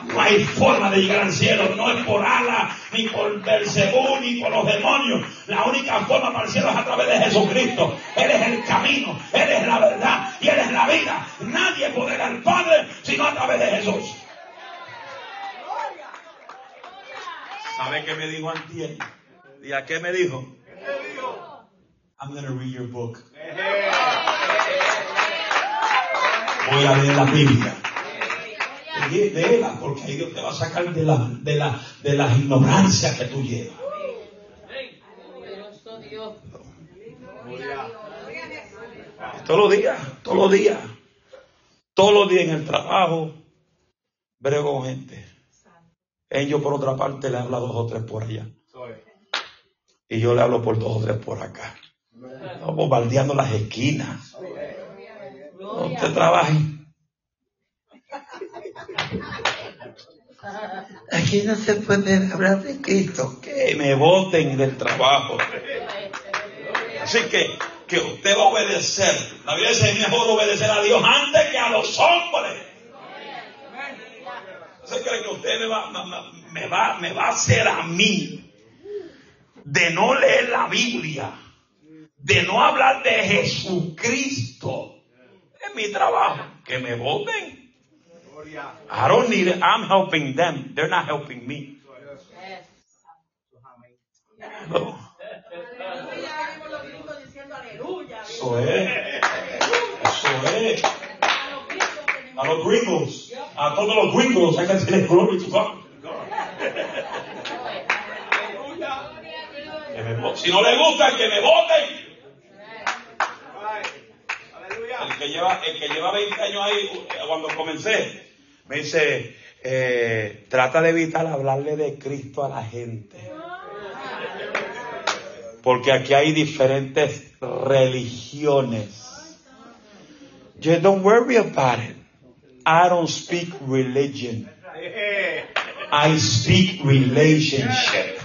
No hay forma de llegar al cielo, no es por ala, ni por Belcebú, ni por los demonios. La única forma para el cielo es a través de Jesucristo. Él es el camino, Él es la verdad y Él es la vida. Nadie ir al Padre sino a través de Jesús. ¿Sabe qué me dijo Antier? ¿Y a qué me dijo? I'm going to read your book. Voy a leer la Biblia. Léela, porque ahí Dios te va a sacar de la, de la, de las ignorancias que tú llevas. Todos los días, todos los días, todos los días en el trabajo, brego gente. Ellos por otra parte le habla dos o tres por allá. Y yo le hablo por dos o tres por acá. Estamos bombardeando las esquinas. No te trabajen. Aquí no se puede hablar de Cristo. Que me voten del trabajo. Así que que usted va a obedecer. La Biblia dice, es mejor obedecer a Dios antes que a los hombres. ¿Usted cree que usted me va, me va, me va a hacer a mí de no leer la Biblia, de no hablar de Jesucristo? Es mi trabajo. Que me voten. I don't need it. I'm helping them. They're not helping me. No. Eso es. Eso es. A los gringos. A todos los gringos hay que glory to God. Si no le gusta, que me voten. El que lleva, el que lleva 20 años ahí, cuando comencé, me dice, eh, trata de evitar hablarle de Cristo a la gente. Porque aquí hay diferentes religiones. Just don't worry about it. I don't speak religion. I speak relationship.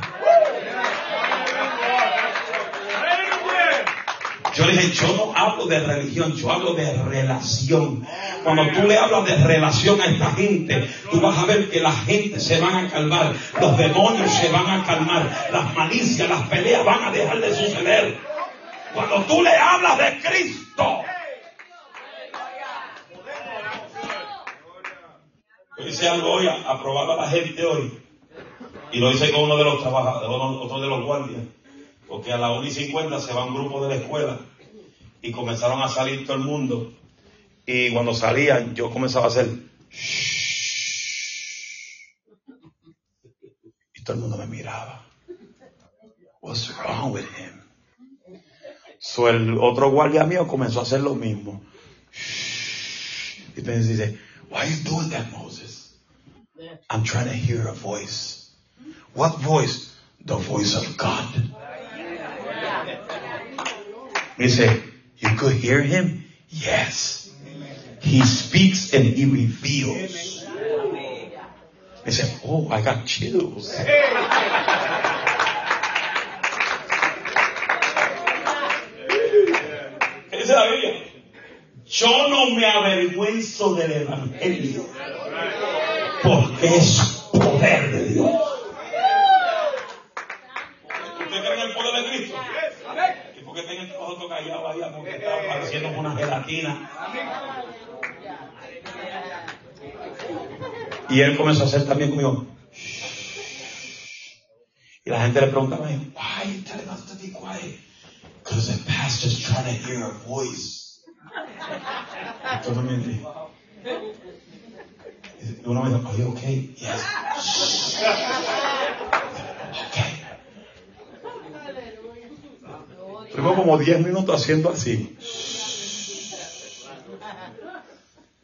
Yo le dije, yo no hablo de religión, yo hablo de relación. Cuando tú le hablas de relación a esta gente, tú vas a ver que la gente se van a calmar, los demonios se van a calmar, las malicias, las peleas van a dejar de suceder. Cuando tú le hablas de Cristo. Yo hice algo hoy, aprobaba a la gente hoy. Y lo hice con uno de los trabajadores, otro de los guardias. Porque a las 1 y 50 se va un grupo de la escuela y comenzaron a salir todo el mundo. Y cuando salían, yo comenzaba a hacer. Y todo el mundo me miraba. What's wrong with him? So el otro guardia mío comenzó a hacer lo mismo. Y me dice, Why are you doing that, Moses? I'm trying to hear a voice. What voice? The voice of God. He said, You could hear him? Yes. He speaks and he reveals. He said, Oh, I got chills. Yo no me avergüenzo del Evangelio porque es poder de Dios. Porque estaba pareciendo una gelatina. Y él comenzó a hacer también conmigo. Y la gente le preguntaba, why are you telling us to be quiet? Because the pastor's trying to hear a voice. Entonces me dice, uno me dice, are you okay? Yes. Okay. Estuvimos como 10 minutos haciendo así.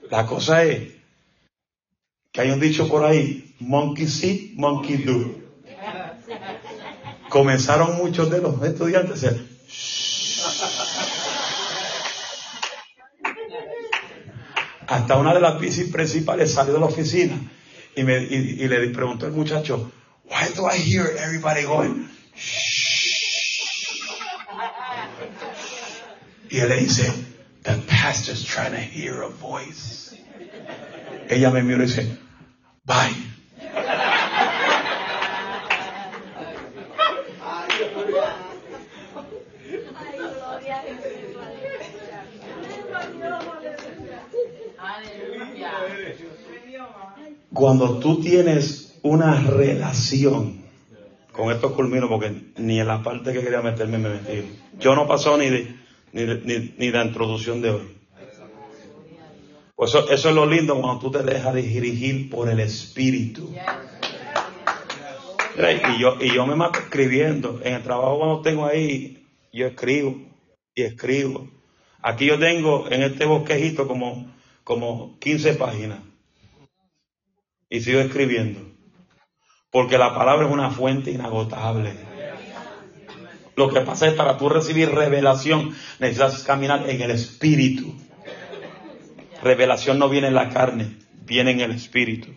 La cosa es que hay un dicho por ahí, monkey see, monkey do. Comenzaron muchos de los estudiantes a hacer, hasta una de las bicis principales salió de la oficina y, me, y, y le preguntó el muchacho, why do I hear everybody going? Y él le dice, the pastor's trying to hear a voice. Ella me mira y dice, bye. Cuando tú tienes una relación, con esto culmino porque ni en la parte que quería meterme me metí. Yo no pasó ni de, ni, la introducción de hoy. Pues eso, es lo lindo cuando tú te dejas dirigir por el Espíritu. Y yo, y yo me mato escribiendo. En el trabajo cuando tengo ahí, yo escribo y escribo. Aquí yo tengo en este bosquejito como, como 15 páginas. Y sigo escribiendo. Porque la palabra es una fuente inagotable. Lo que pasa es para tú recibir revelación, necesitas caminar en el espíritu. Revelación no viene en la carne, viene en el espíritu.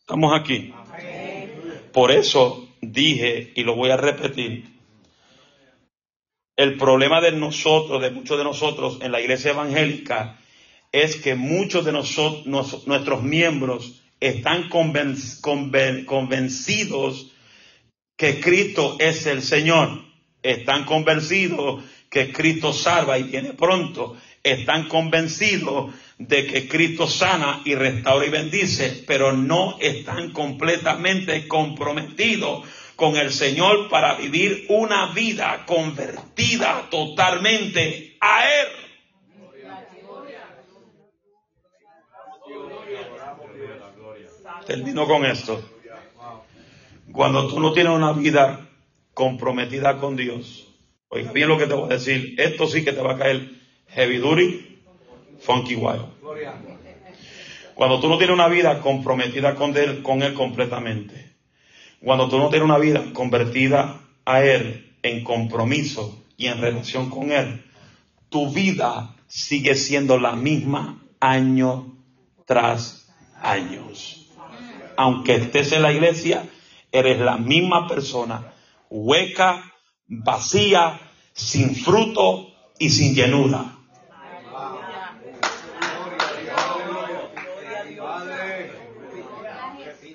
Estamos aquí. Por eso dije, y lo voy a repetir, El problema de nosotros, de muchos de nosotros en la iglesia evangélica, es que muchos de nosotros, nuestros miembros están convencidos que Cristo es el Señor. Están convencidos que Cristo salva y viene pronto. Están convencidos de que Cristo sana y restaura y bendice, pero no están completamente comprometidos con el Señor para vivir una vida convertida totalmente a Él. Termino con esto. Cuando tú no tienes una vida comprometida con Dios, oiga bien lo que te voy a decir, esto sí que te va a caer heavy duty, funky wild. Cuando tú no tienes una vida comprometida con Él, con Él completamente, cuando tú no tienes una vida convertida a Él en compromiso y en relación con Él, tu vida sigue siendo la misma año tras año. Aunque estés en la iglesia, eres la misma persona, hueca, vacía, sin fruto y sin llenura.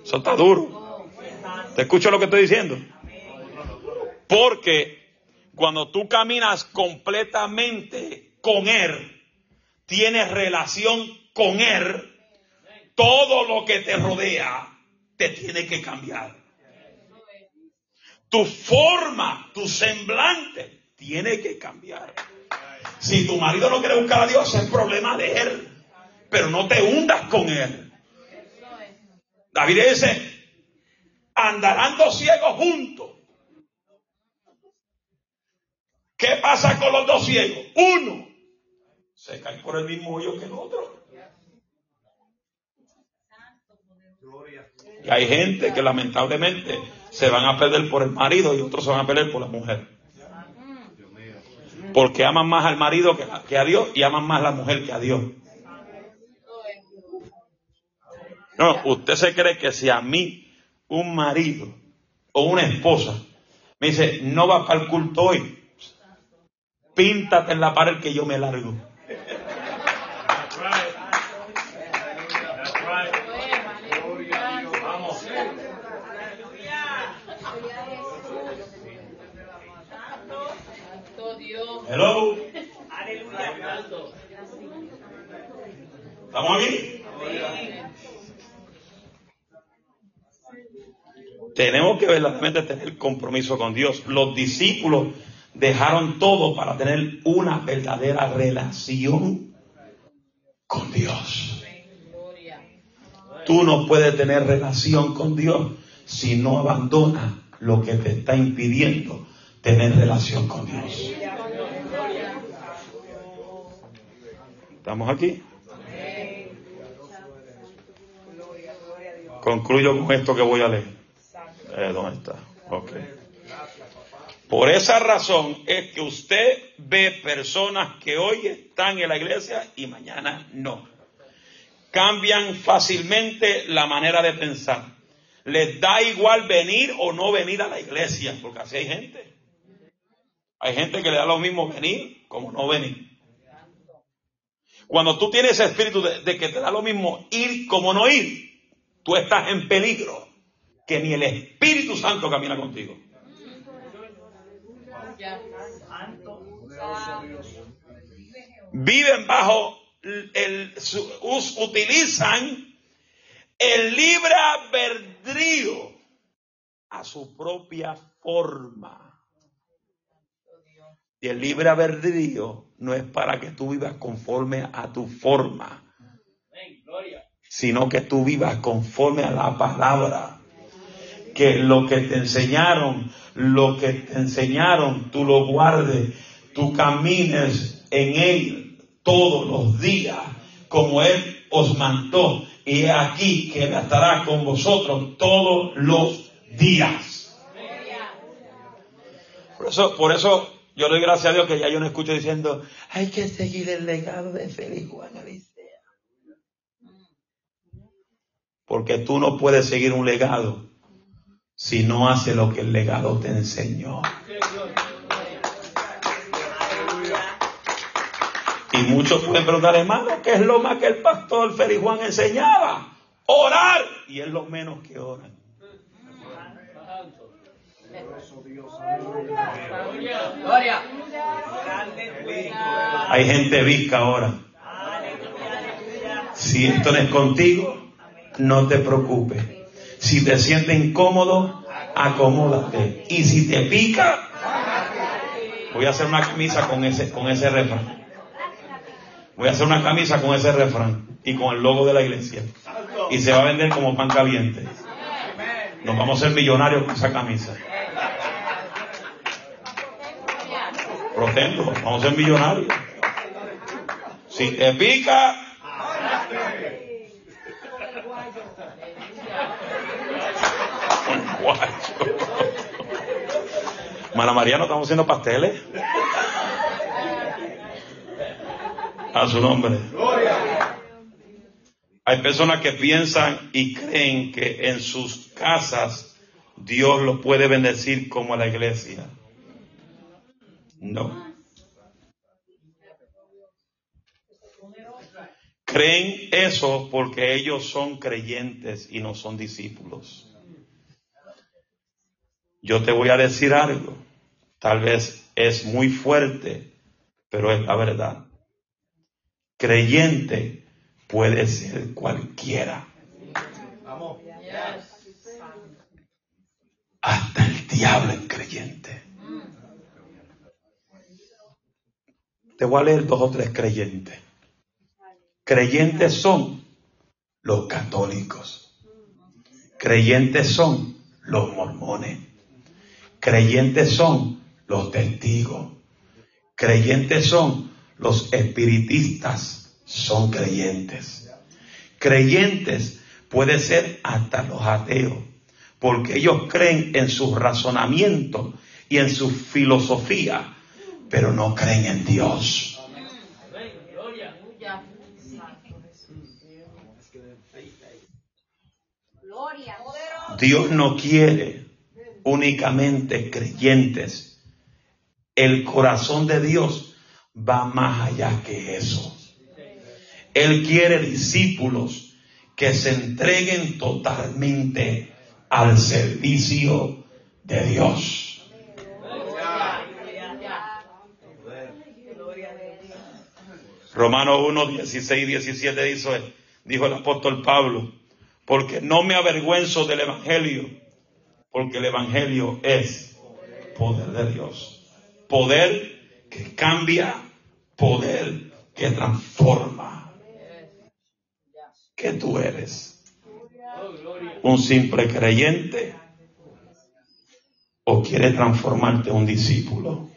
Eso está duro. ¿Te escucho lo que estoy diciendo? Porque cuando tú caminas completamente con Él, tienes relación con Él, todo lo que te rodea te tiene que cambiar. Tu forma, tu semblante tiene que cambiar. Si tu marido no quiere buscar a Dios, es problema de él. Pero no te hundas con él. David dice, andarán dos ciegos juntos. ¿Qué pasa con los dos ciegos? Uno se cae por el mismo hoyo que el otro. Y hay gente que lamentablemente se van a perder por el marido y otros se van a perder por la mujer. Porque aman más al marido que, a Dios y aman más a la mujer que a Dios. No, usted se cree que si a mí un marido o una esposa me dice, no va para el culto hoy, píntate en la pared que yo me largo. ¿Estamos aquí? Tenemos que verdaderamente tener compromiso con Dios. Los discípulos dejaron todo para tener una verdadera relación con Dios. Tú no puedes tener relación con Dios si no abandonas lo que te está impidiendo tener relación con Dios. ¿Estamos aquí? Concluyo con esto que voy a leer. Eh, ¿Dónde está? Por esa razón es que usted ve personas que hoy están en la iglesia y mañana no. Cambian fácilmente la manera de pensar. Les da igual venir o no venir a la iglesia, porque así hay gente. Hay gente que le da lo mismo venir como no venir. Cuando tú tienes ese espíritu de, de que te da lo mismo ir como no ir, tú estás en peligro que ni el Espíritu Santo camina contigo. Viven bajo el, utilizan el libre albedrío a su propia forma. Y el libre albedrío no es para que tú vivas conforme a tu forma, sino que tú vivas conforme a la palabra que lo que te enseñaron, lo que te enseñaron, tú lo guardes, tú camines en él todos los días, como él os mandó. Y aquí que estará con vosotros todos los días. Por eso, por eso yo doy gracias a Dios que ya yo no escucho diciendo, hay que seguir el legado de Félix Juan Alicea. Porque tú no puedes seguir un legado si no hace lo que el legado te enseñó. Y muchos pueden preguntar, hermano, ¿qué es lo más que el pastor Feri Juan enseñaba? Orar. Y es lo menos que oran. Hay gente visca ahora. Si esto no es contigo, no te preocupes. Si te sientes incómodo, acomódate. Y si te pica, voy a hacer una camisa con ese, con ese refrán. Voy a hacer una camisa con ese refrán y con el logo de la iglesia. Y se va a vender como pan caliente. Nos vamos a ser millonarios con esa camisa. Protendo, vamos a ser millonarios. Si te pica, Mana María, ¿no estamos haciendo pasteles? A su nombre. Hay personas que piensan y creen que en sus casas Dios los puede bendecir como la iglesia. No. Creen eso porque ellos son creyentes y no son discípulos. Yo te voy a decir algo. Tal vez es muy fuerte, pero es la verdad. Creyente puede ser cualquiera. Hasta el diablo es creyente. Te voy a leer dos o tres creyentes. Creyentes son los católicos. Creyentes son los mormones. Creyentes son los testigos. Creyentes son los espiritistas. Son creyentes. Creyentes puede ser hasta los ateos, porque ellos creen en su razonamiento y en su filosofía, pero no creen en Dios. Dios no quiere únicamente creyentes. El corazón de Dios va más allá que eso. Él quiere discípulos que se entreguen totalmente al servicio de Dios. Romano 1, 16, 17 dice, dijo el apóstol Pablo, porque no me avergüenzo del Evangelio, porque el Evangelio es poder de Dios. Poder que cambia, poder que transforma. ¿Qué tú eres? ¿Un simple creyente? ¿O quiere transformarte en un discípulo?